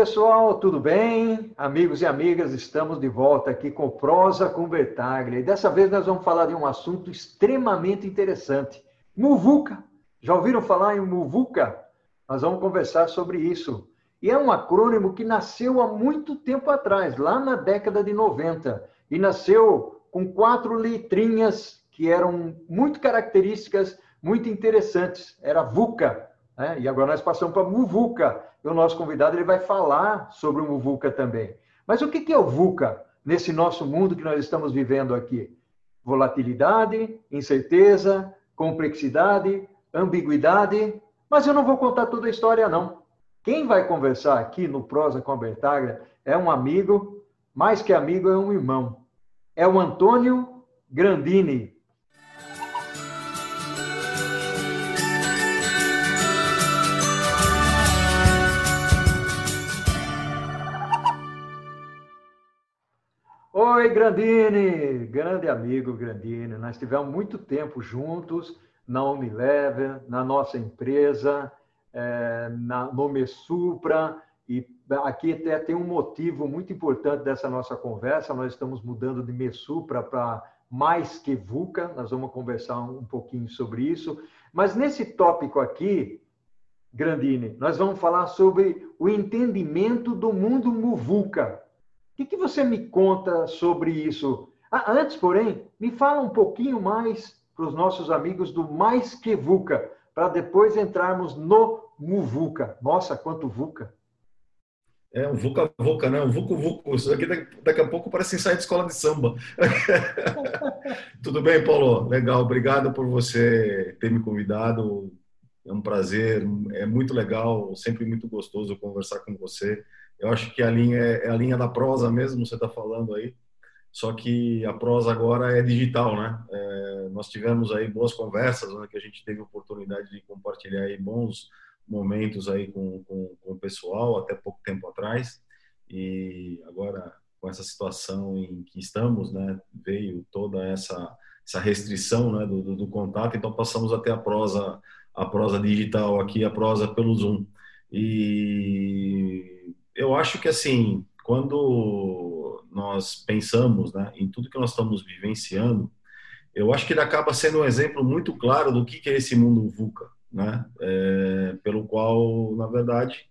pessoal, tudo bem? Amigos e amigas, estamos de volta aqui com Prosa com Bertaglia. E dessa vez nós vamos falar de um assunto extremamente interessante. Muvuca. Já ouviram falar em Muvuca? Nós vamos conversar sobre isso. E é um acrônimo que nasceu há muito tempo atrás, lá na década de 90. E nasceu com quatro letrinhas que eram muito características, muito interessantes. Era VUCA, né? E agora nós passamos para Muvuca. E o nosso convidado ele vai falar sobre o Muvuca também. Mas o que é o VUCA nesse nosso mundo que nós estamos vivendo aqui? Volatilidade, incerteza, complexidade, ambiguidade. Mas eu não vou contar toda a história, não. Quem vai conversar aqui no Prosa com a Bertagra é um amigo, mais que amigo, é um irmão. É o Antônio Grandini. Oi, Grandini! Grande amigo Grandini. Nós tivemos muito tempo juntos na Unilever, na nossa empresa, é, na, no Mesupra, e aqui até tem um motivo muito importante dessa nossa conversa. Nós estamos mudando de Mesupra para mais que VUCA, nós vamos conversar um pouquinho sobre isso. Mas nesse tópico aqui, Grandini, nós vamos falar sobre o entendimento do mundo MUVUCA que, que você me conta sobre isso? Ah, antes, porém, me fala um pouquinho mais para os nossos amigos do Mais Que VUCA, para depois entrarmos no MUVUCA. Nossa, quanto VUCA! É um VUCA VUCA, né? Um VUCO VUCO. Isso aqui daqui a pouco parece sair de escola de samba. Tudo bem, Paulo? Legal, obrigado por você ter me convidado. É um prazer, é muito legal, sempre muito gostoso conversar com você. Eu acho que a linha é, é a linha da prosa mesmo, você está falando aí. Só que a prosa agora é digital, né? É, nós tivemos aí boas conversas, né, que a gente teve oportunidade de compartilhar aí bons momentos aí com, com, com o pessoal até pouco tempo atrás. E agora com essa situação em que estamos, né, veio toda essa essa restrição, né, do, do, do contato. Então passamos até a prosa a prosa digital aqui, a prosa pelo Zoom. E eu acho que assim, quando nós pensamos né, em tudo que nós estamos vivenciando, eu acho que ele acaba sendo um exemplo muito claro do que é esse mundo VUCA, né? É, pelo qual, na verdade,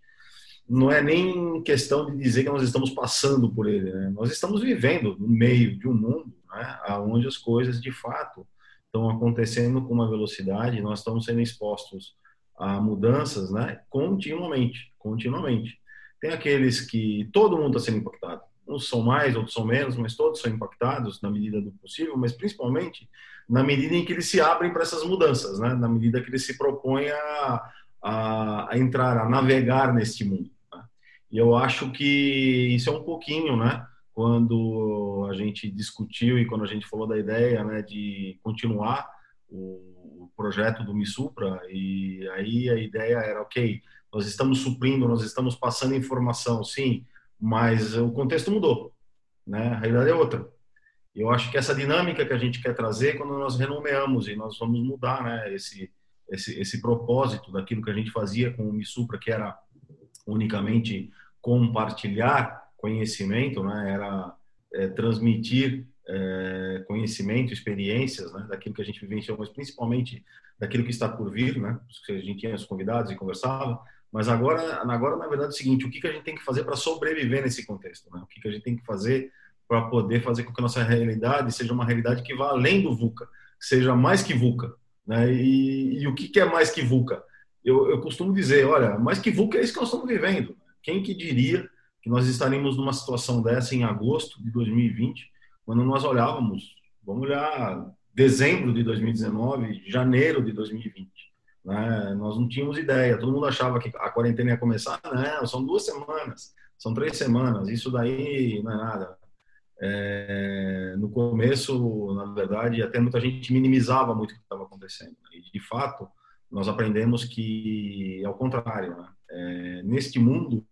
não é nem questão de dizer que nós estamos passando por ele, né? Nós estamos vivendo no meio de um mundo, né, onde as coisas de fato estão acontecendo com uma velocidade, nós estamos sendo expostos a mudanças, né, continuamente, continuamente. Tem aqueles que todo mundo está sendo impactado. Uns são mais, outros são menos, mas todos são impactados na medida do possível, mas principalmente na medida em que eles se abrem para essas mudanças, né? na medida que eles se propõem a, a, a entrar, a navegar neste mundo. Né? E eu acho que isso é um pouquinho, né? Quando a gente discutiu e quando a gente falou da ideia né, de continuar o, projeto do Misupra, e aí a ideia era, ok, nós estamos suprindo, nós estamos passando informação, sim, mas o contexto mudou, né? A realidade é outra. Eu acho que essa dinâmica que a gente quer trazer quando nós renomeamos e nós vamos mudar, né, esse esse, esse propósito daquilo que a gente fazia com o Misupra, que era unicamente compartilhar conhecimento, né, era é, transmitir é, conhecimento, experiências, né, daquilo que a gente vivenciou, mas principalmente daquilo que está por vir, né, a gente tinha os convidados e conversava, mas agora, agora na verdade, é o seguinte: o que, que a gente tem que fazer para sobreviver nesse contexto? Né? O que, que a gente tem que fazer para poder fazer com que a nossa realidade seja uma realidade que vá além do VUCA, seja mais que VUCA? Né? E, e o que, que é mais que VUCA? Eu, eu costumo dizer: olha, mais que VUCA é isso que nós estamos vivendo. Quem que diria que nós estaríamos numa situação dessa em agosto de 2020, quando nós olhávamos, vamos olhar dezembro de 2019, janeiro de 2020. Né? Nós não tínhamos ideia, todo mundo achava que a quarentena ia começar, não, são duas semanas, são três semanas, isso daí não é nada. É, no começo, na verdade, até muita gente minimizava muito o que estava acontecendo. E, de fato, nós aprendemos que é o contrário. Né? É, neste mundo,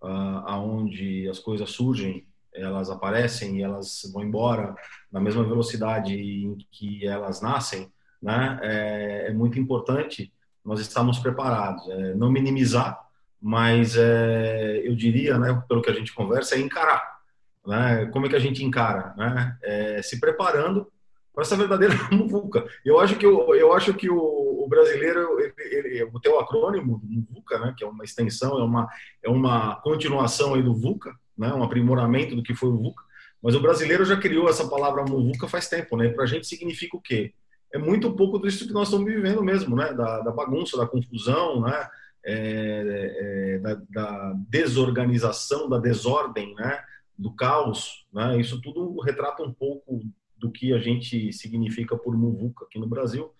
ah, aonde as coisas surgem, elas aparecem e elas vão embora na mesma velocidade em que elas nascem, né, é, é muito importante nós estarmos preparados, é, não minimizar, mas é, eu diria, né, pelo que a gente conversa, é encarar. Né? Como é que a gente encara? Né? É, se preparando para essa verdadeira muvuca. Eu acho que, eu, eu acho que o, o brasileiro, ele, ele, o teu acrônimo, muvuca, né, que é uma extensão, é uma, é uma continuação aí do VUCA, né, um aprimoramento do que foi o VUCA, mas o brasileiro já criou essa palavra muvuca faz tempo, né? Para a gente significa o quê? É muito pouco disso que nós estamos vivendo mesmo, né? Da, da bagunça, da confusão, né? É, é, da, da, desorganização, da desordem, né? Do caos, né? Isso tudo retrata um pouco do que a gente significa por muvuca aqui no Brasil,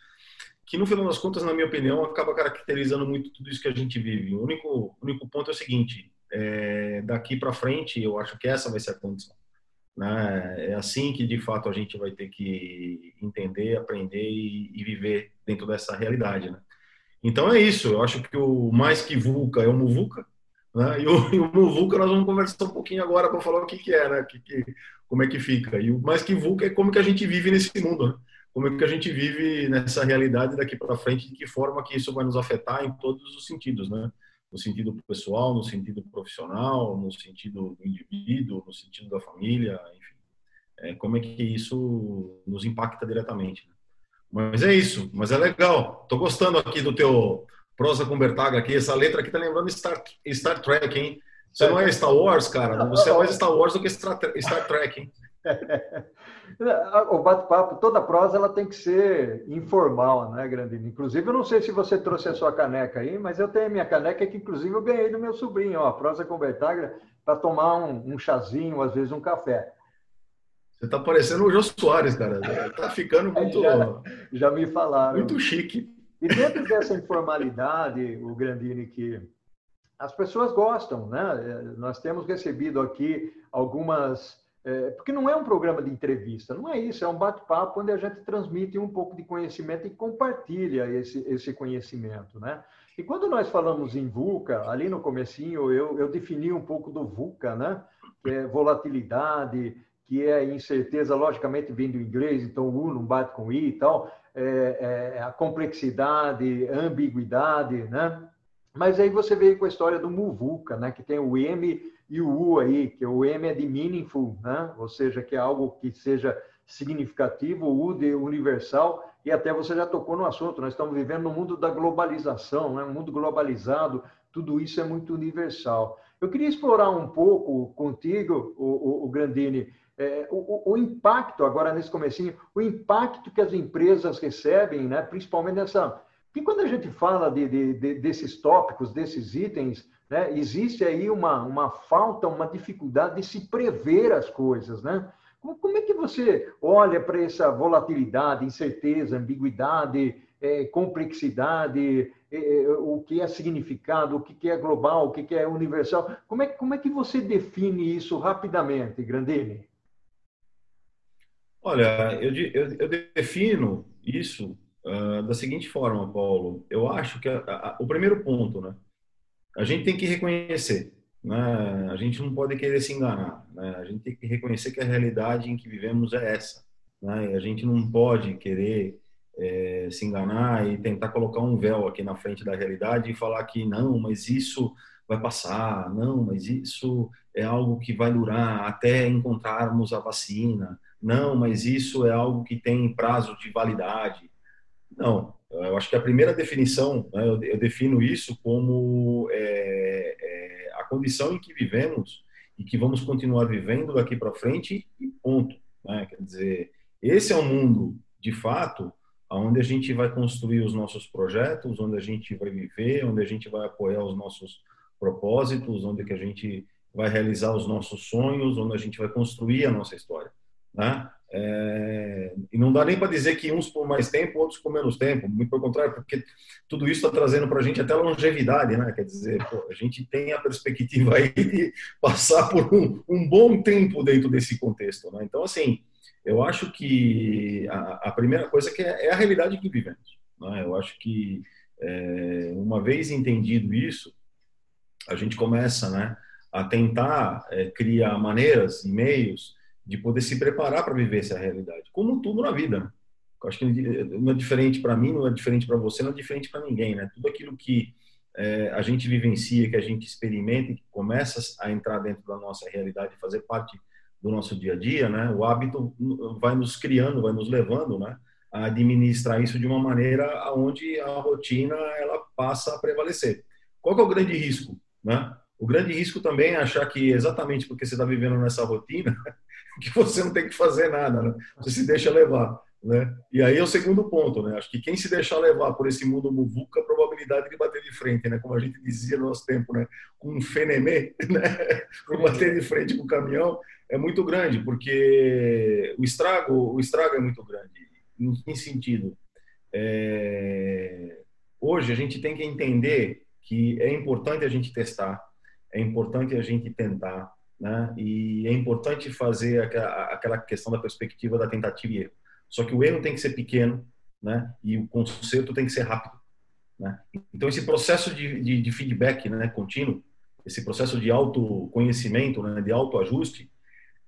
que no final das contas, na minha opinião, acaba caracterizando muito tudo isso que a gente vive. O único, único ponto é o seguinte: é, daqui para frente, eu acho que essa vai ser a condição. Né? É assim que, de fato, a gente vai ter que entender, aprender e, e viver dentro dessa realidade. Né? Então é isso. Eu acho que o mais que VUCA é o MUVUCA. Né? E, o, e o MUVUCA nós vamos conversar um pouquinho agora para falar o que, que é, né? Que, que, como é que fica. E o mais que VUCA é como que a gente vive nesse mundo. Né? Como é que a gente vive nessa realidade daqui para frente, de que forma que isso vai nos afetar em todos os sentidos, né? No sentido pessoal, no sentido profissional, no sentido do indivíduo, no sentido da família, enfim. É, como é que isso nos impacta diretamente. Né? Mas é isso, mas é legal. Tô gostando aqui do teu prosa com Bertaga aqui, essa letra aqui tá lembrando Star, Star Trek, hein? Você não é Star Wars, cara, você é mais Star Wars do que Star, Star Trek, hein? o bate-papo, toda prosa ela tem que ser informal, né, Grandinho? Inclusive, eu não sei se você trouxe a sua caneca aí, mas eu tenho a minha caneca que, inclusive, eu ganhei do meu sobrinho, ó, a prosa com Bertagra, para tomar um, um, chazinho, às vezes um café. Você está parecendo o Jô Soares, cara. Tá ficando muito. já, já me falaram. Muito chique. E dentro dessa informalidade, o Grandini, que as pessoas gostam, né? Nós temos recebido aqui algumas é, porque não é um programa de entrevista, não é isso, é um bate-papo onde a gente transmite um pouco de conhecimento e compartilha esse, esse conhecimento, né? E quando nós falamos em VUCA, ali no comecinho eu, eu defini um pouco do VUCA, né? Que é volatilidade, que é incerteza, logicamente vem do inglês, então o U não bate com I e tal, é, é a complexidade, ambiguidade, né? Mas aí você veio com a história do MUVUCA, né? Que tem o M e o U aí, que o M é de meaningful, né? ou seja, que é algo que seja significativo, o U de universal, e até você já tocou no assunto, nós estamos vivendo no mundo da globalização, né? um mundo globalizado, tudo isso é muito universal. Eu queria explorar um pouco contigo, o, o, o Grandini, é, o, o, impacto, agora nesse comecinho, o impacto que as empresas recebem, né? principalmente nessa... Porque quando a gente fala de, de, de, desses tópicos, desses itens, né? Existe aí uma, uma falta, uma dificuldade de se prever as coisas. Né? Como, é que você olha para essa volatilidade, incerteza, ambiguidade, é, complexidade, é, é, o que é significado, o que é global, o que é universal? Como é, como é que você define isso rapidamente, Grandini? Olha, eu, eu, eu defino isso uh, da seguinte forma, Paulo. Eu acho que a, a, o primeiro ponto, né? A gente tem que reconhecer. Né? A gente não pode querer se enganar. Né? A gente tem que reconhecer que a realidade em que vivemos é essa. Né? A gente não pode querer é, se enganar e tentar colocar um véu aqui na frente da realidade e falar que não, mas isso vai passar, não, mas isso é algo que vai durar até encontrarmos a vacina, não, mas isso é algo que tem prazo de validade. Não, eu acho que a primeira definição, né, eu, eu, defino isso como é, é, a condição em que vivemos e que vamos continuar vivendo daqui para frente e ponto. Né? Quer dizer, esse é o mundo, de fato, onde a gente vai construir os nossos projetos, onde a gente vai viver, onde a gente vai apoiar os nossos propósitos, onde que a gente vai realizar os nossos sonhos, onde a gente vai construir a nossa história. Né? É, e não dá nem para dizer que uns por mais tempo, outros por menos tempo, muito pelo contrário, porque tudo isso está trazendo para a gente até longevidade, né? Quer dizer, pô, a gente tem a perspectiva aí de passar por um, um bom tempo dentro desse contexto, né? Então, assim, eu acho que a, a primeira coisa que é, é, a realidade que vivemos, né? Eu acho que é, uma vez entendido isso, a gente começa, né, a tentar é, criar maneiras e meios de poder se preparar para viver essa realidade, como tudo na vida. Né? Eu acho que não é diferente para mim, não é diferente para você, não é diferente para ninguém, né? Tudo aquilo que é, a gente vivencia, que a gente experimenta, que começa a entrar dentro da nossa realidade, fazer parte do nosso dia a dia, né? O hábito vai nos criando, vai nos levando, né? A administrar isso de uma maneira onde a rotina ela passa a prevalecer. Qual é o grande risco, né? O grande risco também é achar que exatamente porque você está vivendo nessa rotina, que você não tem que fazer nada, né? Você se deixa levar, né? E aí é o segundo ponto, né? Acho que quem se deixar levar por esse mundo muvuca, a probabilidade de bater de frente, né? Como a gente dizia no nosso tempo, né? Com um fenemê, né? Bater de frente com o caminhão é muito grande, porque o estrago, o estrago é muito grande. Em que sentido? É... Hoje a gente tem que entender que é importante a gente testar, é importante a gente tentar, né? E é importante fazer aquela questão da perspectiva da tentativa e erro. Só que o erro tem que ser pequeno, né? E o conserto tem que ser rápido, né? Então esse processo de, de, de feedback, né, contínuo, esse processo de autoconhecimento, né, de autoajuste,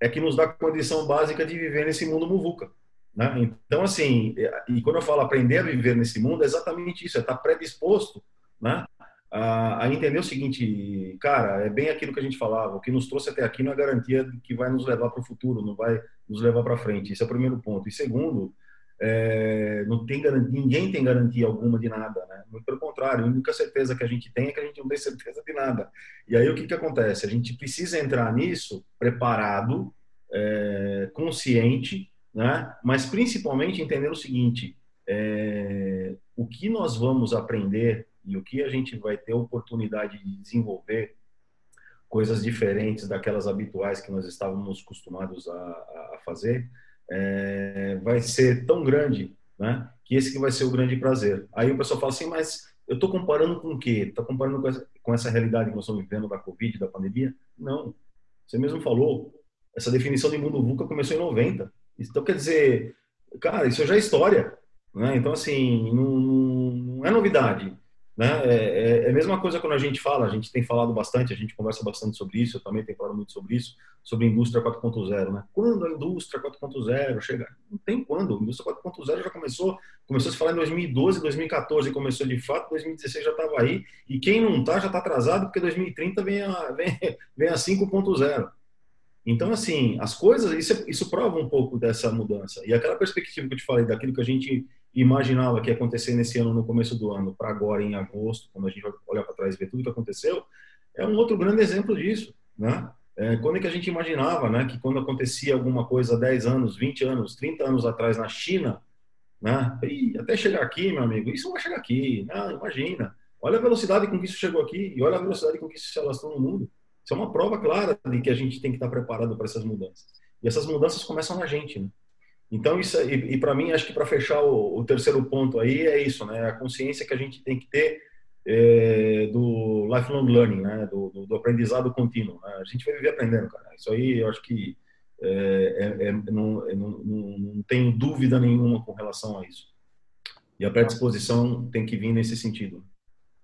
é que nos dá condição básica de viver nesse mundo muvuca. Né? Então, assim, e quando eu falo aprender a viver nesse mundo, é exatamente isso, é estar predisposto né, a, a, entender o seguinte, cara, é bem aquilo que a gente falava, o que nos trouxe até aqui não é garantia que vai nos levar para o futuro, não vai nos levar para frente. Esse é o primeiro ponto. E segundo, é, não tem garantia, ninguém tem garantia alguma de nada, né? Muito pelo contrário, a única certeza que a gente tem é que a gente não tem certeza de nada. E aí o que que acontece? A gente precisa entrar nisso preparado, é, consciente, né? Mas principalmente entender o seguinte: é, o que nós vamos aprender e o que a gente vai ter oportunidade de desenvolver coisas diferentes daquelas habituais que nós estávamos acostumados a, a fazer, é, vai ser tão grande, né, que esse que vai ser o grande prazer. Aí o pessoal fala assim, mas eu estou comparando com o quê? Está comparando com essa, com essa realidade que nós estamos vivendo da Covid, da pandemia? Não. Você mesmo falou, essa definição de mundo VUCA começou em 90. Então, quer dizer, cara, isso já é história. Né? Então, assim, não, não é novidade. Né? É, é, é, a mesma coisa quando a gente fala, a gente tem falado bastante, a gente conversa bastante sobre isso, eu também tenho falado muito sobre isso, sobre indústria 4.0. Né? Quando a indústria 4.0 chega? Não tem quando. A indústria 4.0 já começou, começou a se falar em 2012, 2014 começou de fato, 2016 já estava aí, e quem não está já está atrasado, porque 2030 vem a, vem, vem a 5.0. Então, assim, as coisas, isso, isso prova um pouco dessa mudança. E aquela perspectiva que eu te falei, daquilo que a gente imaginava que ia acontecer nesse ano, no começo do ano, para agora, em agosto, quando a gente vai olhar para trás e ver tudo que aconteceu, é um outro grande exemplo disso, né? É, quando é que a gente imaginava, né, que quando acontecia alguma coisa 10 anos, 20 anos, 30 anos atrás na China, né, e até chegar aqui, meu amigo, isso não vai chegar aqui, não, imagina. Olha a velocidade com que isso chegou aqui e olha a velocidade com que isso se alastrou no mundo. Isso é uma prova clara de que a gente tem que estar preparado para essas mudanças. E essas mudanças começam na gente, né? Então, isso, e, e para mim, acho que para fechar o, o, terceiro ponto aí é isso, né? A consciência que a gente tem que ter é, do lifelong learning, né? Do, do, do aprendizado contínuo. Né? A gente vai viver aprendendo, cara. Isso aí eu acho que é, é, é não, é, não, não, não tenho dúvida nenhuma com relação a isso. E a predisposição tem que vir nesse sentido.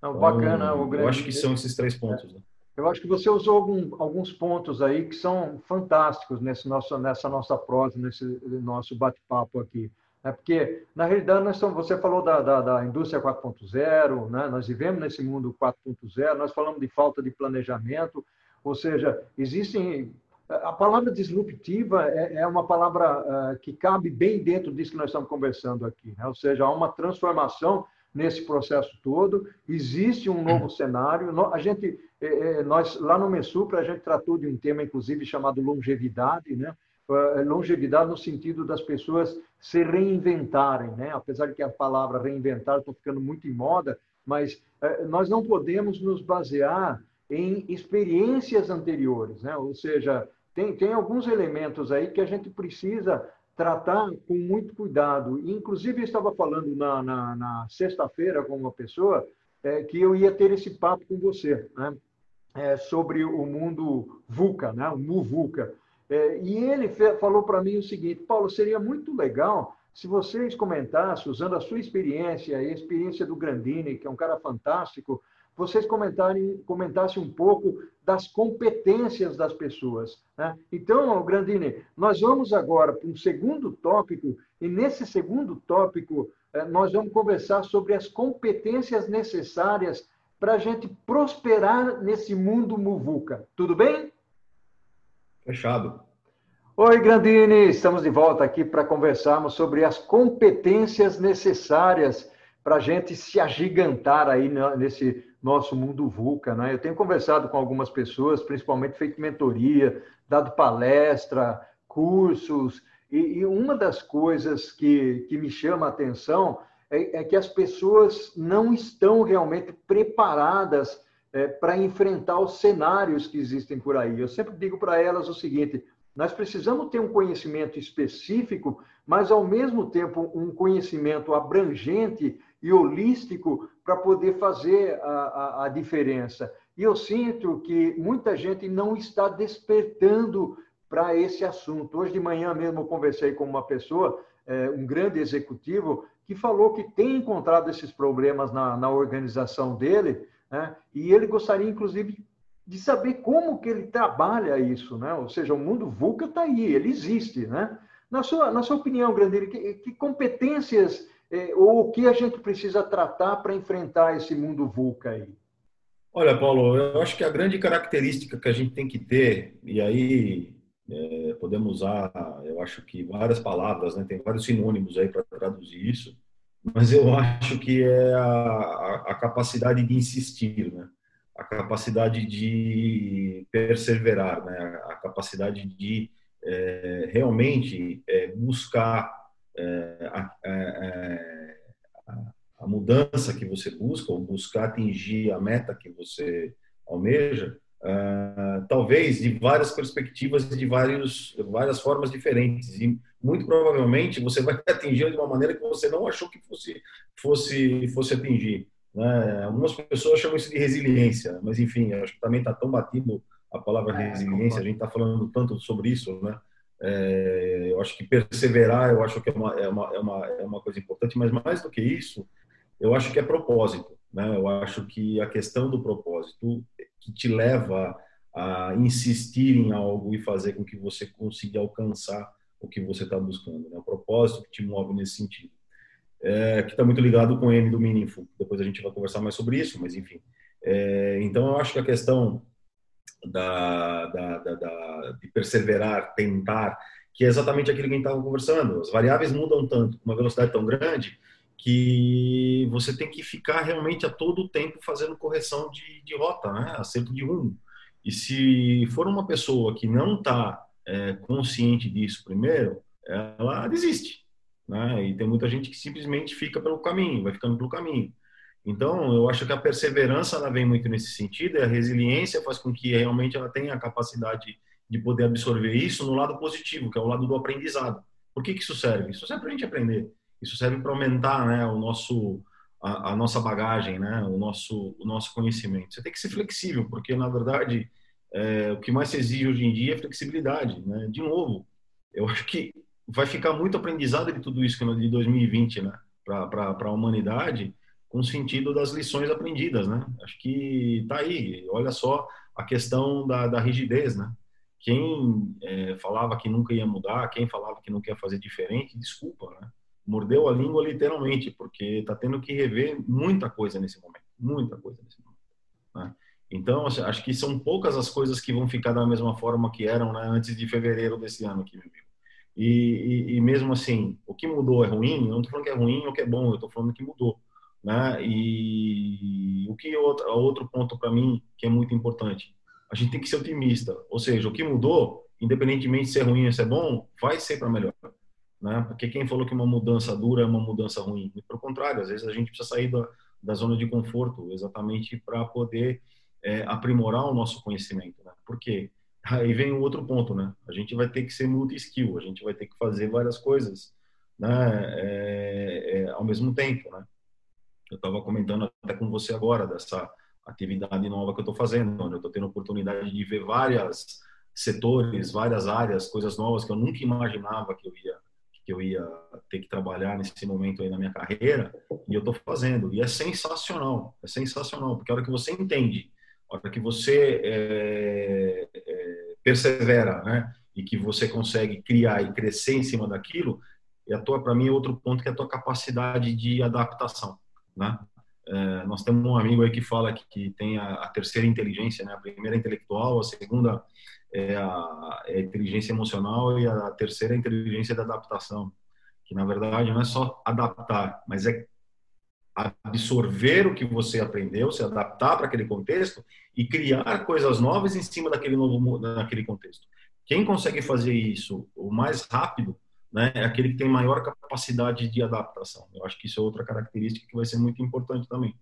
Não, bacana, então, o grande... Eu acho que são esses três pontos. Né? Eu acho que você usou algum, alguns pontos aí que são fantásticos nesse nosso, nessa nossa prosa, nesse nosso bate-papo aqui. É porque, na realidade, nós estamos, você falou da, da, da indústria 4.0, né? nós vivemos nesse mundo 4.0, nós falamos de falta de planejamento, ou seja, existem. A palavra disruptiva é, é uma palavra uh, que cabe bem dentro disso que nós estamos conversando aqui, né? ou seja, há uma transformação nesse processo todo, existe um novo cenário. A gente, é, é, nós lá no Mensupra a gente tratou de um tema, inclusive chamado longevidade, né? É, longevidade no sentido das pessoas se reinventarem, né? Apesar de que a palavra reinventar está ficando muito em moda, mas nós não podemos nos basear em experiências anteriores, né? Ou seja, tem, tem alguns elementos aí que a gente precisa tratar com muito cuidado. Inclusive, eu estava falando na, na, na sexta-feira com uma pessoa é, que eu ia ter esse papo com você, né? É, sobre o mundo VUCA, né? o MUVUCA. É, e ele falou para mim o seguinte, Paulo, seria muito legal se vocês comentassem, usando a sua experiência e a experiência do Grandini, que é um cara fantástico, vocês comentarem, comentassem um pouco das competências das pessoas. Né? Então, Grandini, nós vamos agora para um segundo tópico, e nesse segundo tópico eh, nós vamos conversar sobre as competências necessárias para a gente prosperar nesse mundo muvuca. Tudo bem? Fechado. Oi, Grandini, estamos de volta aqui para conversarmos sobre as competências necessárias para a gente se agigantar aí nesse nosso mundo VUCA. Né? Eu tenho conversado com algumas pessoas, principalmente feito mentoria, dado palestra, cursos, e, e uma das coisas que, que me chama a atenção é, é que as pessoas não estão realmente preparadas é, para enfrentar os cenários que existem por aí. Eu sempre digo para elas o seguinte: nós precisamos ter um conhecimento específico, mas ao mesmo tempo um conhecimento abrangente e holístico para poder fazer a, a, a, diferença. E eu sinto que muita gente não está despertando para esse assunto. Hoje de manhã mesmo eu conversei com uma pessoa, é, um grande executivo, que falou que tem encontrado esses problemas na, na organização dele, né? e ele gostaria, inclusive, de saber como que ele trabalha isso, né? Ou seja, o mundo VUCA está aí, ele existe, né? Na sua, na sua opinião, Grandeiro, que, que competências ou o que a gente precisa tratar para enfrentar esse mundo VUCA aí? Olha, Paulo, eu acho que a grande característica que a gente tem que ter, e aí é, podemos usar, eu acho que várias palavras, né? tem vários sinônimos aí para traduzir isso, mas eu acho que é a, a, capacidade de insistir, né? a capacidade de perseverar, né? a capacidade de é, realmente é, buscar é, é, mudança que você busca, ou buscar atingir a meta que você almeja, uh, talvez de várias perspectivas e de vários, várias formas diferentes. E muito provavelmente você vai atingir de uma maneira que você não achou que fosse, fosse, fosse atingir. Né? Algumas pessoas chamam isso de resiliência, mas enfim, acho que também está tão batido a palavra é, resiliência, a gente está falando tanto sobre isso, né? É, eu acho que perseverar, eu acho que é uma, é, uma, é, uma, é uma coisa importante, mas mais do que isso, eu acho que é propósito. Né? Eu acho que a questão do propósito que te leva a insistir em algo e fazer com que você consiga alcançar o que você está buscando. Né? O propósito que te move nesse sentido. É, que está muito ligado com o M do Meaningful. Depois a gente vai conversar mais sobre isso, mas enfim. É, então eu acho que a questão da, da, da, da, de perseverar, tentar, que é exatamente aquilo que a gente estava conversando. As variáveis mudam tanto, com uma velocidade tão grande, que você tem que ficar realmente a todo tempo fazendo correção de, de rota, né? acerto de rumo. E se for uma pessoa que não está é, consciente disso primeiro, ela desiste. Né? E tem muita gente que simplesmente fica pelo caminho, vai ficando pelo caminho. Então, eu acho que a perseverança ela vem muito nesse sentido, e a resiliência faz com que realmente ela tenha a capacidade de poder absorver isso no lado positivo, que é o lado do aprendizado. Por que, que isso serve? Isso serve para a gente aprender. Isso serve para aumentar, né, o nosso a, a, nossa bagagem, né, o nosso o nosso conhecimento. Você tem que ser flexível, porque na verdade é, o que mais se exige hoje em dia é flexibilidade, né? De novo, eu acho que vai ficar muito aprendizado de tudo isso de 2020, né, para a humanidade, com o sentido das lições aprendidas, né? Acho que tá aí. Olha só a questão da, da rigidez, né? Quem é, falava que nunca ia mudar, quem falava que não quer fazer diferente, desculpa, né? Mordeu a língua literalmente, porque está tendo que rever muita coisa nesse momento, muita coisa nesse momento. Né? Então, acho que são poucas as coisas que vão ficar da mesma forma que eram né, antes de fevereiro desse ano aqui, meu amigo. E, e, e, mesmo assim, o que mudou é ruim? Eu não estou falando que é ruim ou que é bom, eu estou falando que mudou. Né? E o que é outro, ponto para mim que é muito importante, a gente tem que ser otimista. Ou seja, o que mudou, independentemente se é ruim ou se é bom, vai ser para melhor né? Porque quem falou que uma mudança dura é uma mudança ruim? E, pelo contrário, às vezes a gente precisa sair da, da zona de conforto exatamente para poder é, aprimorar o nosso conhecimento, né? Por quê? Aí vem o outro ponto, né? A gente vai ter que ser multi-skill, a gente vai ter que fazer várias coisas, né? É, é, ao mesmo tempo, né? Eu estava comentando até com você agora dessa atividade nova que eu estou fazendo, onde eu estou tendo oportunidade de ver várias setores, várias áreas, coisas novas que eu nunca imaginava que eu ia que eu ia ter que trabalhar nesse momento aí na minha carreira, e eu estou fazendo. E é sensacional, é sensacional, porque a hora que você entende, a hora que você é, é, persevera, né, e que você consegue criar e crescer em cima daquilo, e a tua, para mim, é outro ponto que é a tua capacidade de adaptação, né? É, nós temos um amigo aí que fala que, que tem a, a, terceira inteligência, né? A primeira é intelectual, a segunda é a, é a, inteligência emocional e a terceira é a inteligência da adaptação. Que na verdade não é só adaptar, mas é absorver o que você aprendeu, se adaptar para aquele contexto e criar coisas novas em cima daquele novo daquele contexto. Quem consegue fazer isso o mais rápido né, é aquele que tem maior capacidade de adaptação. Eu acho que isso é outra característica que vai ser muito importante também.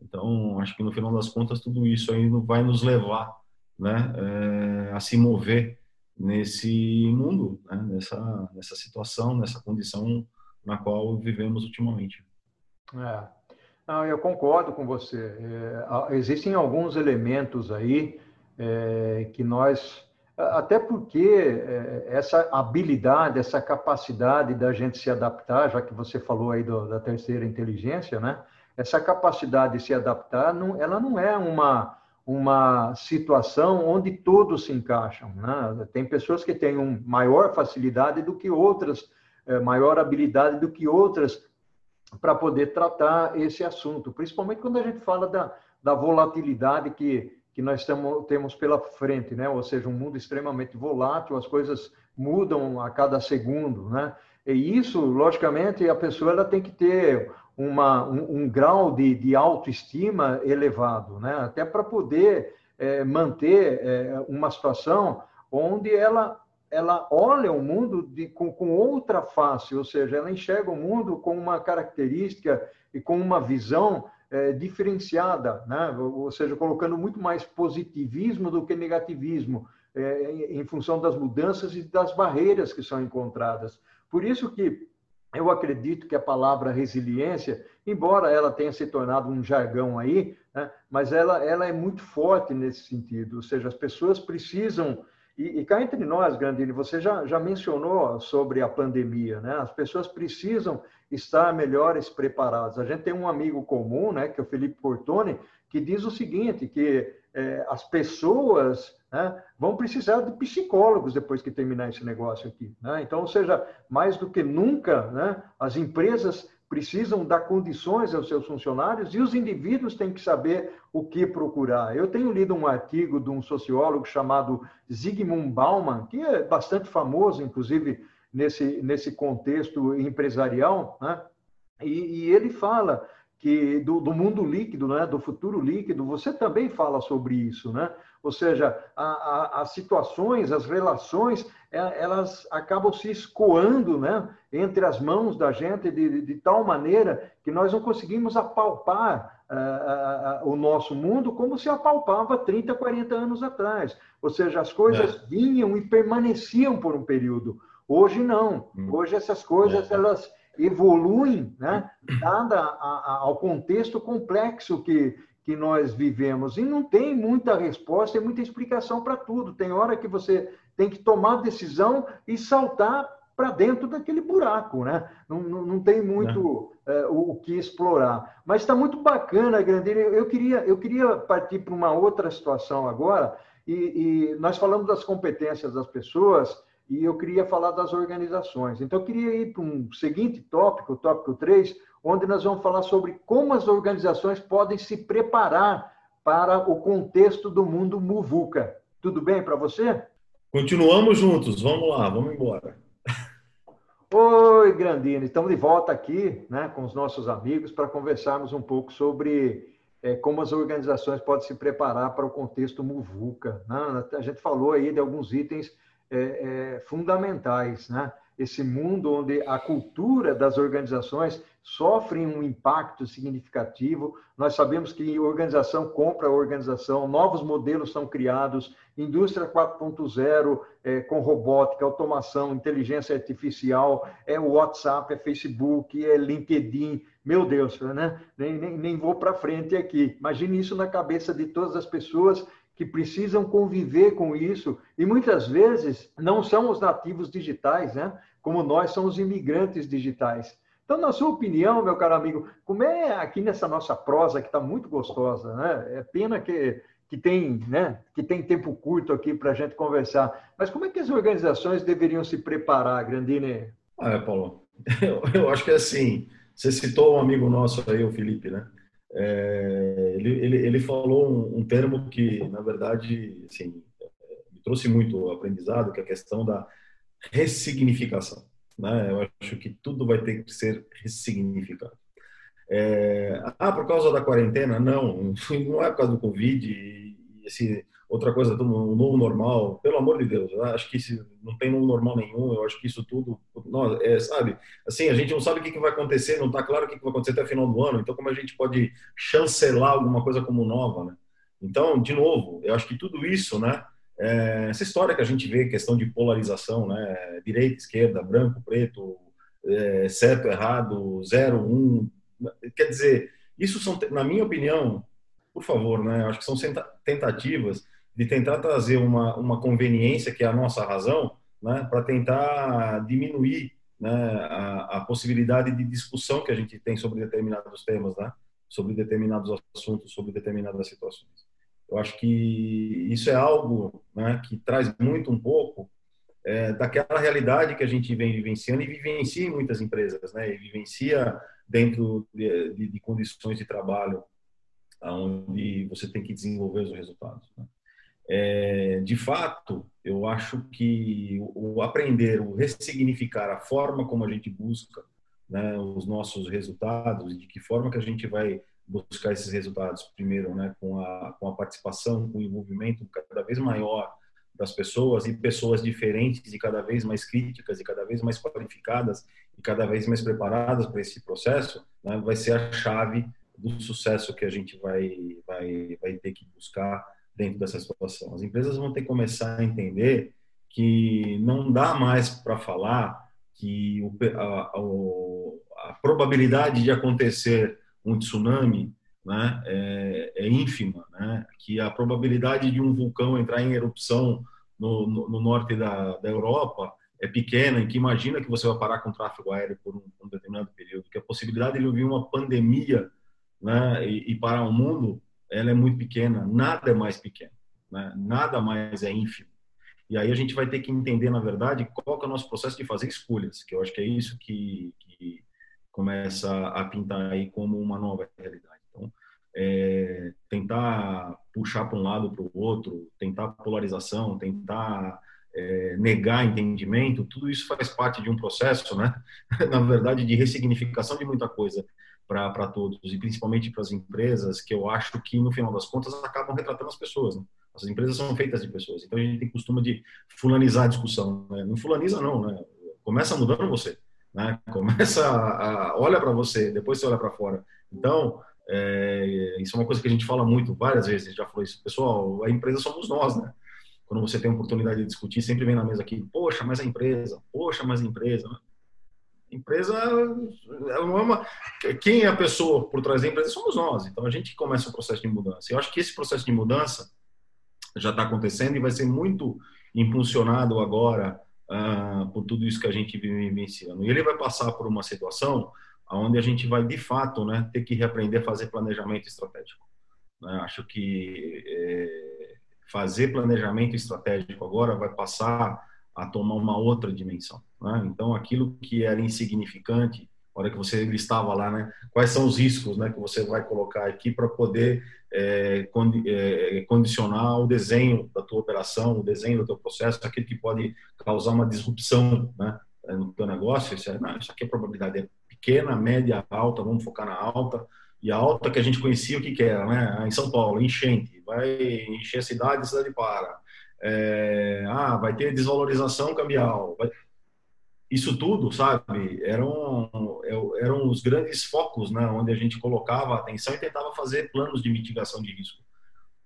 Então, acho que no final das contas, tudo isso aí vai nos levar né, é, a se mover nesse mundo, né, nessa, nessa situação, nessa condição na qual vivemos ultimamente. É. Não, eu concordo com você. É, existem alguns elementos aí é, que nós até porque é, essa habilidade, essa capacidade da gente se adaptar, já que você falou aí do, da terceira inteligência, né? Essa capacidade de se adaptar, não, ela não é uma, uma situação onde todos se encaixam. Né? Tem pessoas que têm uma maior facilidade do que outras, é, maior habilidade do que outras para poder tratar esse assunto, principalmente quando a gente fala da, da volatilidade que que nós temos, temos pela frente, né? Ou seja, um mundo extremamente volátil, as coisas mudam a cada segundo, né? E isso, logicamente, a pessoa ela tem que ter uma, um, um grau de, de autoestima elevado, né? Até para poder é, manter é, uma situação onde ela ela olha o mundo de, com, com outra face, ou seja, ela enxerga o mundo com uma característica e com uma visão é, diferenciada, né? ou seja, colocando muito mais positivismo do que negativismo, é, em, função das mudanças e das barreiras que são encontradas. Por isso que eu acredito que a palavra resiliência, embora ela tenha se tornado um jargão aí, né, mas ela, ela é muito forte nesse sentido. Ou seja, as pessoas precisam. E, e cá entre nós, Grandini, você já, já mencionou sobre a pandemia, né? As pessoas precisam estar melhores preparados. A gente tem um amigo comum, né, que é o Felipe Portoni, que diz o seguinte, que é, as pessoas né, vão precisar de psicólogos depois que terminar esse negócio aqui. Né? Então, ou seja, mais do que nunca, né, as empresas precisam dar condições aos seus funcionários e os indivíduos têm que saber o que procurar. Eu tenho lido um artigo de um sociólogo chamado Zygmunt Bauman, que é bastante famoso, inclusive nesse, nesse contexto empresarial, né? e, e ele fala que do, do, mundo líquido, né, do futuro líquido, você também fala sobre isso, né? Ou seja, a, a, as situações, as relações, é, elas acabam se escoando, né, entre as mãos da gente de, de tal maneira que nós não conseguimos apalpar uh, uh, o nosso mundo como se apalpava 30, 40 anos atrás. Ou seja, as coisas é. vinham e permaneciam por um período. Hoje não. Hum. Hoje essas coisas é. elas evoluem, né? Dada a, a, ao contexto complexo que que nós vivemos e não tem muita resposta e muita explicação para tudo. Tem hora que você tem que tomar decisão e saltar para dentro daquele buraco, né? Não, não, não tem muito é, o, o, que explorar. Mas está muito bacana, Grandini. Eu queria, eu queria partir para uma outra situação agora, e, e, nós falamos das competências das pessoas, e eu queria falar das organizações. Então, eu queria ir para um seguinte tópico, o tópico 3, onde nós vamos falar sobre como as organizações podem se preparar para o contexto do mundo muvuca. Tudo bem para você? Continuamos juntos, vamos lá, vamos embora. Oi, Grandino, estamos de volta aqui né, com os nossos amigos para conversarmos um pouco sobre é, como as organizações podem se preparar para o contexto muvuca. Né? A gente falou aí de alguns itens é, é, fundamentais, né? Esse mundo onde a cultura das organizações sofre um impacto significativo. Nós sabemos que organização compra organização, novos modelos são criados, indústria 4.0 é, com robótica, automação, inteligência artificial, é o WhatsApp, é Facebook, é LinkedIn. Meu Deus, né? nem, nem, nem vou para frente aqui. Imagine isso na cabeça de todas as pessoas que precisam conviver com isso e muitas vezes não são os nativos digitais, né? Como nós somos os imigrantes digitais. Então, na sua opinião, meu caro amigo, como é aqui nessa nossa prosa que está muito gostosa, né? É pena que, que tem, né? Que tem tempo curto aqui para a gente conversar. Mas como é que as organizações deveriam se preparar, Grandine? Ah, é, Paulo. Eu, eu acho que é assim. Você citou um amigo nosso aí, o Felipe, né? É, ele, ele, ele, falou um, um, termo que, na verdade, assim, me trouxe muito aprendizado, que é a questão da ressignificação. Né? Eu acho que tudo vai ter que ser ressignificado. É, ah, por causa da quarentena? Não, não é por causa do Covid. Esse, outra coisa, um novo normal, pelo amor de Deus, eu acho que não tem novo normal nenhum, eu acho que isso tudo, nós, é, sabe, assim, a gente não sabe o que, que vai acontecer, não está claro o que, que vai acontecer até o final do ano, então como a gente pode chancelar alguma coisa como nova, né? Então, de novo, eu acho que tudo isso, né, é, essa história que a gente vê, questão de polarização, né, direita, esquerda, branco, preto, é, certo, errado, zero, um, quer dizer, isso são, na minha opinião, por favor, né, acho que são tentativas de tentar trazer uma, uma conveniência, que é a nossa razão, né, para tentar diminuir né, a, a, possibilidade de discussão que a gente tem sobre determinados temas, né, sobre determinados assuntos, sobre determinadas situações. Eu acho que isso é algo né, que traz muito um pouco é, daquela realidade que a gente vem vivenciando e vivencia em muitas empresas, né, e vivencia dentro de, de, de condições de trabalho onde você tem que desenvolver os resultados. Né. É, de fato, eu acho que o aprender, o ressignificar a forma como a gente busca né, os nossos resultados de que forma que a gente vai buscar esses resultados, primeiro, né, com a, com a participação, com o envolvimento cada vez maior das pessoas e pessoas diferentes e cada vez mais críticas e cada vez mais qualificadas e cada vez mais preparadas para esse processo, né, vai ser a chave do sucesso que a gente vai, vai, vai ter que buscar dentro dessa situação. As empresas vão ter que começar a entender que não dá mais para falar que o, a, a, probabilidade de acontecer um tsunami né, é, é, ínfima, né? que a probabilidade de um vulcão entrar em erupção no, no, no norte da, da, Europa é pequena, e que imagina que você vai parar com o tráfego aéreo por um, um determinado período, que a possibilidade de vir uma pandemia né, e, e parar o mundo ela é muito pequena, nada é mais pequeno, né? nada mais é ínfimo. E aí a gente vai ter que entender, na verdade, qual é o nosso processo de fazer escolhas, que eu acho que é isso que, que começa a pintar aí como uma nova realidade. Então, é, tentar puxar para um lado para o outro, tentar polarização, tentar é, negar entendimento, tudo isso faz parte de um processo, né? na verdade, de ressignificação de muita coisa para todos e principalmente para as empresas, que eu acho que no final das contas acabam retratando as pessoas. Né? As empresas são feitas de pessoas, então a gente tem costume de fulanizar a discussão. Né? Não fulaniza não, né? Começa mudando você, né? Começa a, a olha para você, depois você olha para fora. Então é, isso é uma coisa que a gente fala muito várias vezes. Já falou isso, pessoal. A empresa somos nós, né? Quando você tem a oportunidade de discutir, sempre vem na mesa aqui, poxa, mas a empresa, poxa, mas a empresa. Né? Empresa ela não é uma quem é a pessoa por trás da empresa somos nós. Então a gente começa o processo de mudança. Eu acho que esse processo de mudança já está acontecendo e vai ser muito impulsionado agora uh, por tudo isso que a gente vive vivenciando. E ele vai passar por uma situação onde a gente vai de fato né ter que reaprender a fazer planejamento estratégico né? acho que é, fazer planejamento estratégico agora vai passar a tomar uma outra dimensão. Né? Então, aquilo que era insignificante, na hora que você estava lá, né? quais são os riscos né, que você vai colocar aqui para poder é, é, condicionar o desenho da tua operação, o desenho do teu processo, aquilo que pode causar uma disrupção né, no teu negócio. É, não, isso aqui a probabilidade é pequena, média, alta, vamos focar na alta. E a alta que a gente conhecia, o que, que era? Né? Em São Paulo, enchente, vai encher a cidade, a cidade para é, ah, vai ter desvalorização cambial. Isso tudo, sabe, eram, eram os grandes focos, né, onde a gente colocava atenção e tentava fazer planos de mitigação de risco.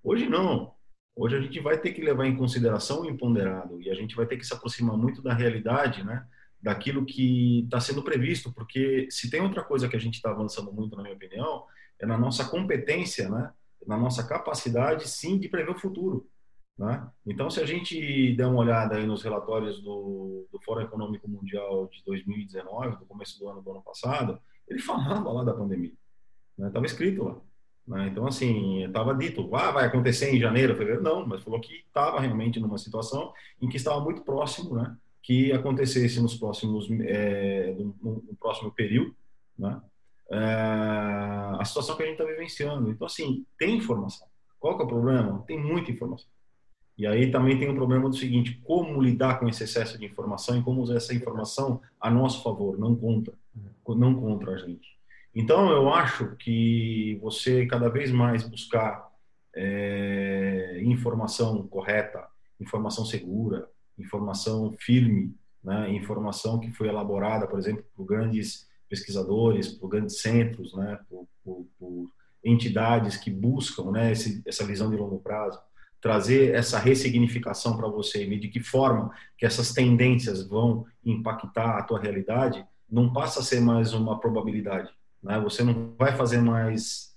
Hoje não. Hoje a gente vai ter que levar em consideração o imponderado e a gente vai ter que se aproximar muito da realidade, né, daquilo que está sendo previsto, porque se tem outra coisa que a gente está avançando muito, na minha opinião, é na nossa competência, né, na nossa capacidade, sim, de prever o futuro. Né? Então, se a gente der uma olhada aí nos relatórios do, do Fórum Econômico Mundial de 2019, do começo do ano do ano passado, ele falava lá da pandemia. Estava né? escrito lá. Né? Então, assim, estava dito, ah, vai acontecer em janeiro, fevereiro. Não, mas falou que estava realmente numa situação em que estava muito próximo né, que acontecesse nos próximos, é, no, no próximo período. Né? é, a situação que a gente está vivenciando. Então, assim, tem informação. Qual que é o problema? Tem muita informação. E aí também tem o problema do seguinte: como lidar com esse excesso de informação e como usar essa informação a nosso favor, não contra, não contra a gente. Então, eu acho que você cada vez mais buscar é, informação correta, informação segura, informação firme, né, informação que foi elaborada, por exemplo, por grandes pesquisadores, por grandes centros, né, por, por, por entidades que buscam né, esse, essa visão de longo prazo, trazer essa ressignificação para você e de que forma que essas tendências vão impactar a tua realidade, não passa a ser mais uma probabilidade. Né? Você não vai fazer mais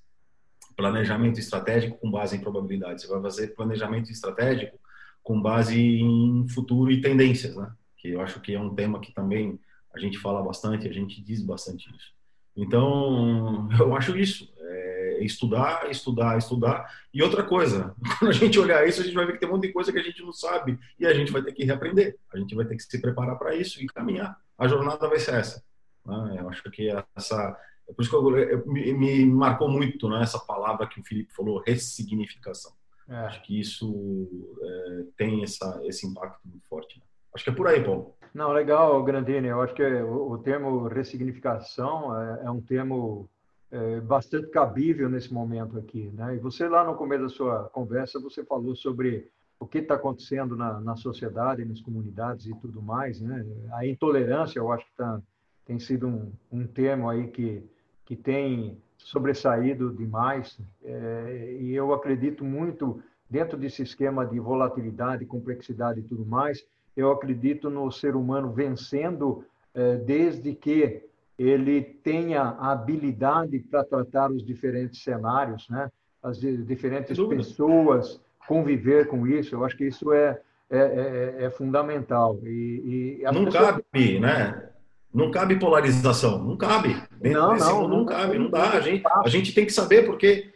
planejamento estratégico com base em probabilidade, você vai fazer planejamento estratégico com base em futuro e tendências, né? que eu acho que é um tema que também a gente fala bastante, a gente diz bastante isso. Então, eu acho isso. É estudar, estudar, estudar. E outra coisa, quando a gente olhar isso, a gente vai ver que tem um monte de coisa que a gente não sabe e a gente vai ter que reaprender. A gente vai ter que se preparar para isso e caminhar. A jornada vai ser essa. Né? Eu acho que essa. É por isso que eu, eu, me, me, marcou muito né, essa palavra que o Felipe falou, ressignificação. É. Acho que isso é, tem essa, esse impacto muito forte. Né? Acho que é por aí, Paulo. Não, legal, Grandini. Eu acho que o, o termo ressignificação é, é um termo é, bastante cabível nesse momento aqui. Né? E você lá no começo da sua conversa, você falou sobre o que está acontecendo na, na sociedade, nas comunidades e tudo mais. Né? A intolerância, eu acho que tá, tem sido um, um termo aí que, que tem sobressaído demais. É, e eu acredito muito dentro desse esquema de volatilidade, complexidade e tudo mais, eu acredito no ser humano vencendo é, desde que ele tenha a habilidade para tratar os diferentes cenários, né? as diferentes pessoas, conviver com isso. Eu acho que isso é, é, é, é fundamental. E, e não pessoas... cabe, né? Não cabe polarização, não cabe. Não, não, não, não, cabe, não dá. A gente, a gente tem que saber porque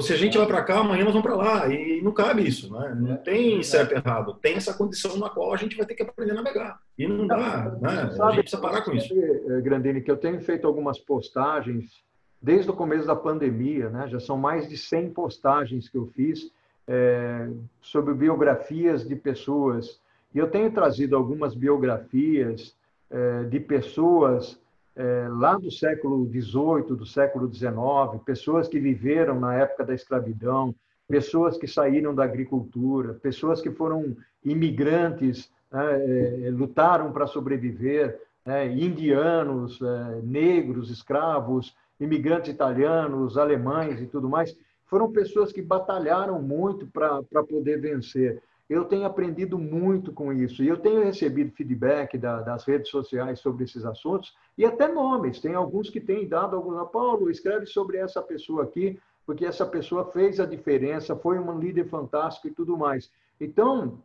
se a gente vai para cá, amanhã nós vamos para lá. E não cabe isso, né? Não é, tem é. certo e errado. Tem essa condição na qual a gente vai ter que aprender a navegar. E não dá, né? Sabe, a gente precisa parar com isso. Eh, Grandini, que eu tenho feito algumas postagens desde o começo da pandemia, né? Já são mais de 100 postagens que eu fiz é, sobre biografias de pessoas. E eu tenho trazido algumas biografias é, de pessoas é, lá do século XVIII, do século XIX, pessoas que viveram na época da escravidão, pessoas que saíram da agricultura, pessoas que foram imigrantes, né, é, lutaram para sobreviver, né, indianos, é, negros, escravos, imigrantes italianos, alemães e tudo mais, foram pessoas que batalharam muito para poder vencer eu tenho aprendido muito com isso. E eu tenho recebido feedback da, das redes sociais sobre esses assuntos e até nomes. Tem alguns que têm dado alguns. Ah, Paulo, escreve sobre essa pessoa aqui, porque essa pessoa fez a diferença, foi um líder fantástico e tudo mais. Então,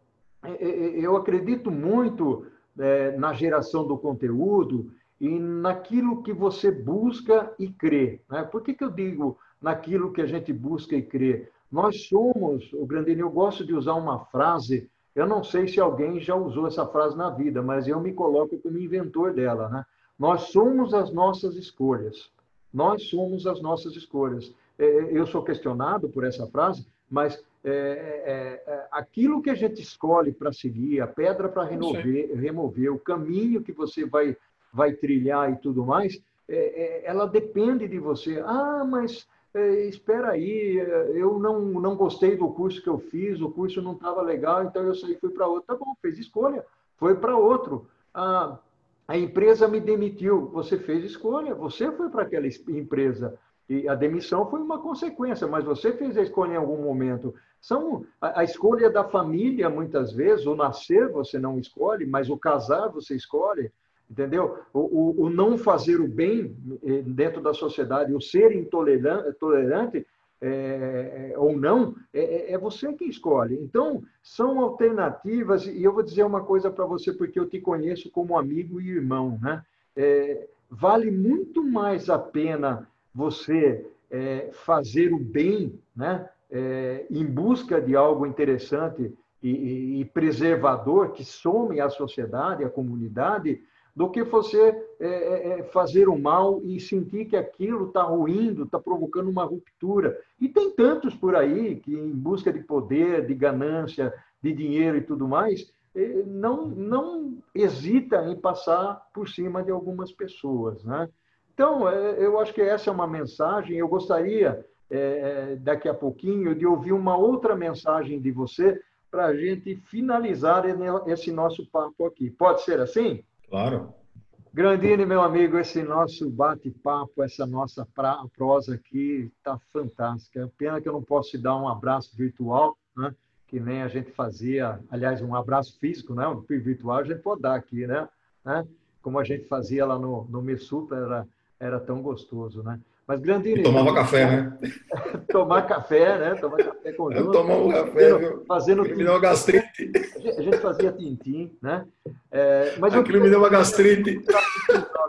é, é, é, eu acredito muito na geração do conteúdo e naquilo que você busca e crê. Né? Por que, que eu digo naquilo que a gente busca e crê? Nós somos, o Grandini, eu gosto de usar uma frase, eu não sei se alguém já usou essa frase na vida, mas eu me coloco como inventor dela, né? Nós somos as nossas escolhas. Nós somos as nossas escolhas. É, eu sou questionado por essa frase, mas é, é, é, aquilo que a gente escolhe para seguir, a pedra para remover, remover, o caminho que você vai, vai trilhar e tudo mais, é, é, ela depende de você. Ah, mas é, espera aí, eu não, não gostei do curso que eu fiz, o curso não estava legal, então eu saí fui para outro. Tá bom, fez escolha, foi para outro. A, a empresa me demitiu, você fez escolha, você foi para aquela empresa. E a demissão foi uma consequência, mas você fez a escolha em algum momento. São a, a, escolha da família, muitas vezes, o nascer você não escolhe, mas o casar você escolhe entendeu? O, o, o, não fazer o bem eh, dentro da sociedade, o ser intolerante, tolerante, é, ou não, é, é, é, você que escolhe. Então, são alternativas, e eu vou dizer uma coisa para você, porque eu te conheço como amigo e irmão, né? É, vale muito mais a pena você é, fazer o bem, né? É, em busca de algo interessante e, e, preservador que some a sociedade, a comunidade, do que você é, é, é fazer o mal e sentir que aquilo está ruindo, está provocando uma ruptura. E tem tantos por aí que, em busca de poder, de ganância, de dinheiro e tudo mais, é, não, não hesita em passar por cima de algumas pessoas. Né? Então, é, eu acho que essa é uma mensagem. Eu gostaria, é, daqui a pouquinho, de ouvir uma outra mensagem de você para a gente finalizar esse nosso papo aqui. Pode ser assim? Claro. Grandine, meu amigo, esse nosso bate-papo, essa nossa prosa aqui está fantástica. Pena que eu não posso te dar um abraço virtual, né? que nem a gente fazia, aliás, um abraço físico, né? um virtual a gente pode dar aqui, né? né? Como a gente fazia lá no, no Messuta, era, era tão gostoso, né? Mas Grandini... E tomava café, né? tomar café, né? Tomar café com Eu tomava um café, viu? Fazendo me deu uma gastrite. A gente fazia tintim, né? É, mas Aquilo eu... me deu uma gastrite.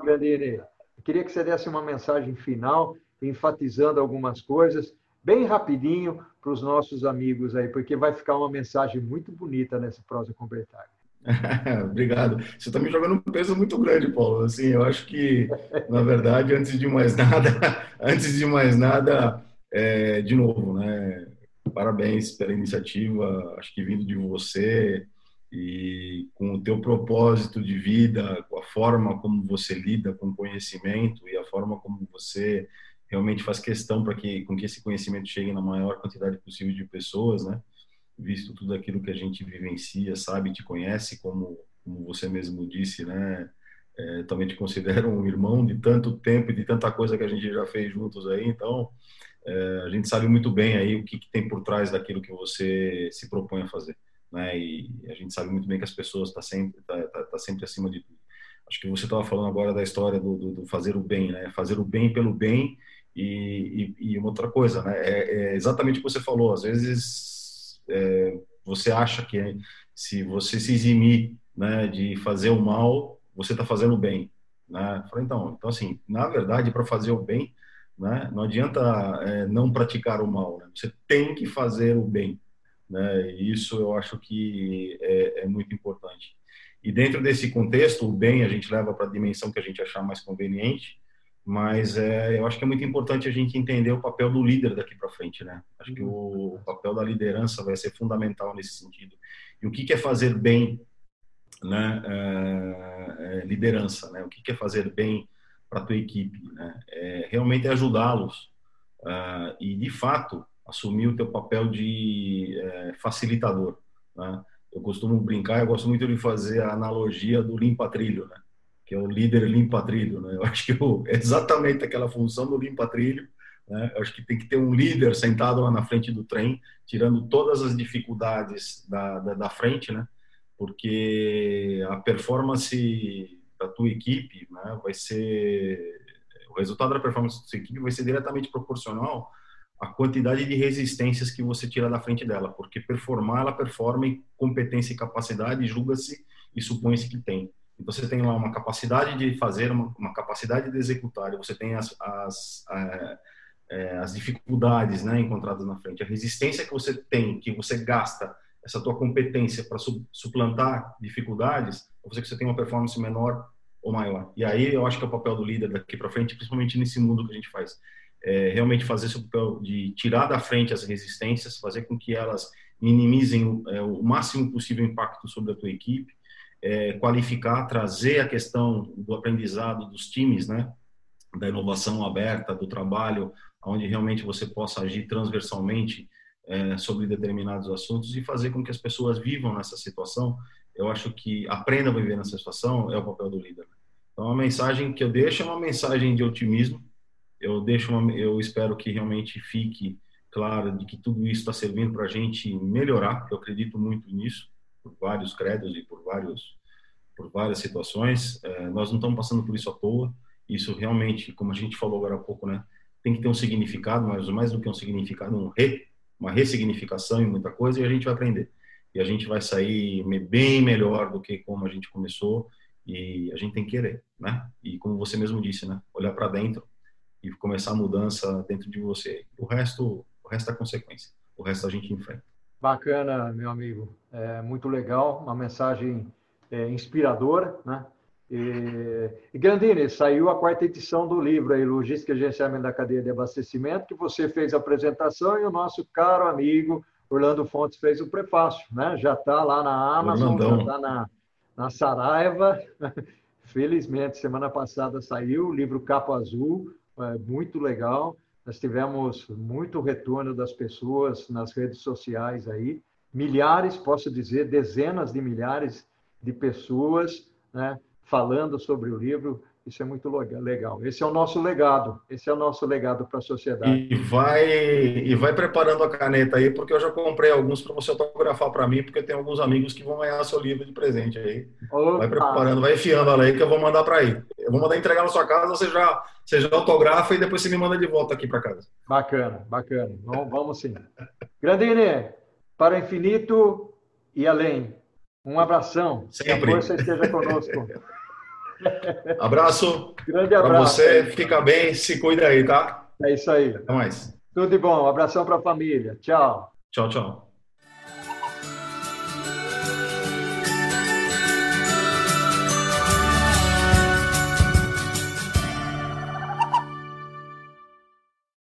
Grandini, queria que você desse uma mensagem final, enfatizando algumas coisas, bem rapidinho, para os nossos amigos aí, porque vai ficar uma mensagem muito bonita nessa prosa convertável. Obrigado. Você está me jogando um peso muito grande, Paulo. Assim, eu acho que, na verdade, antes de mais nada, antes de mais nada, é, de novo, né? Parabéns pela iniciativa. Acho que vindo de você e com o teu propósito de vida, com a forma como você lida com conhecimento e a forma como você realmente faz questão para que com que esse conhecimento chegue na maior quantidade possível de pessoas, né? Visto tudo aquilo que a gente vivencia, sabe, te conhece, como, como você mesmo disse, né? É, também te considero um irmão de tanto tempo e de tanta coisa que a gente já fez juntos aí, então é, a gente sabe muito bem aí o que, que, tem por trás daquilo que você se propõe a fazer, né? E a gente sabe muito bem que as pessoas estão tá sempre tá, tá, tá, sempre acima de tudo. Acho que você estava falando agora da história do, do, do, fazer o bem, né? Fazer o bem pelo bem e, e, e uma outra coisa, né? É, é exatamente o que você falou. Às vezes é, você acha que se você se eximir né, de fazer o mal, você está fazendo o bem. Né? Falei, então, então, assim, na verdade, para fazer o bem, né, não adianta é, não praticar o mal, né? você tem que fazer o bem. Né? Isso eu acho que é, é muito importante. E dentro desse contexto, o bem a gente leva para a dimensão que a gente achar mais conveniente, mas é, eu acho que é muito importante a gente entender o papel do líder daqui para frente, né? Acho que o, o, papel da liderança vai ser fundamental nesse sentido. E o que, que é fazer bem, né? É, é liderança, né? O que, que é fazer bem para a tua equipe, né? É realmente ajudá-los uh, e, de fato, assumir o teu papel de é, facilitador, né? Eu costumo brincar, eu gosto muito de fazer a analogia do limpa-trilho, né? Que é o líder limpa-trilho. Né? Eu acho que é exatamente aquela função do limpa-trilho. Né? Eu acho que tem que ter um líder sentado lá na frente do trem, tirando todas as dificuldades da, da, da frente, né? porque a performance da tua equipe né, vai ser. O resultado da performance da tua equipe vai ser diretamente proporcional à quantidade de resistências que você tira da frente dela, porque performar, ela performa em competência e capacidade, julga-se e supõe-se que tem. Então, você tem lá uma capacidade de fazer, uma, uma capacidade de executar, você tem as, as, é, é, as dificuldades né, encontradas na frente, a resistência que você tem, que você gasta essa tua competência para su, suplantar dificuldades, você que você tem uma performance menor ou maior. E aí eu acho que é o papel do líder daqui para frente, principalmente nesse mundo que a gente faz, é realmente fazer esse papel de tirar da frente as resistências, fazer com que elas minimizem é, o máximo possível o impacto sobre a tua equipe é, qualificar, trazer a questão do aprendizado dos times, né, da inovação aberta, do trabalho, onde realmente você possa agir transversalmente é, sobre determinados assuntos e fazer com que as pessoas vivam nessa situação. Eu acho que aprendam a viver nessa situação é o papel do líder. Então, a mensagem que eu deixo é uma mensagem de otimismo. Eu deixo, uma, eu espero que realmente fique claro de que tudo isso está servindo para a gente melhorar. Eu acredito muito nisso por vários credos e por vários por várias situações. É, nós não estamos passando por isso à toa. Isso realmente, como a gente falou agora há pouco, né, tem que ter um significado, mas mais do que um significado, um re, uma ressignificação em muita coisa e a gente vai aprender. E a gente vai sair bem melhor do que como a gente começou e a gente tem que querer, né? E como você mesmo disse, né, olhar para dentro e começar a mudança dentro de você. O resto, o resto é consequência. O resto a gente enfrenta. Bacana, meu amigo. É muito legal, uma mensagem é, inspiradora, né? E, e Grandini, saiu a quarta edição do livro aí, Logística e Gerenciamento da Cadeia de Abastecimento, que você fez a apresentação e o nosso caro amigo Orlando Fontes fez o prefácio, né? Já está lá na Amazon, Orlandão. já está na, na Saraiva. Felizmente, semana passada saiu o livro Capa Azul, é muito legal. Nós tivemos muito retorno das pessoas nas redes sociais aí, milhares, posso dizer, dezenas de milhares de pessoas, né? falando sobre o livro. Isso é muito legal. Esse é o nosso legado. Esse é o nosso legado para a sociedade. E vai e vai preparando a caneta aí, porque eu já comprei alguns para você autografar para mim, porque tem alguns amigos que vão ganhar seu livro de presente aí. Opa. Vai preparando, vai enfiando ela aí que eu vou mandar para aí. Eu vou mandar entregar na sua casa, você já, você já autografa e depois você me manda de volta aqui para casa. Bacana, bacana. Vamos, vamos sim. Grandine, para o infinito e além. Um abração. Sempre. Que a força esteja conosco. Abraço. Grande abraço. Para você, fica bem, se cuida aí, tá? É isso aí. Até mais. Tudo de bom. Um abração para a família. Tchau. Tchau, tchau.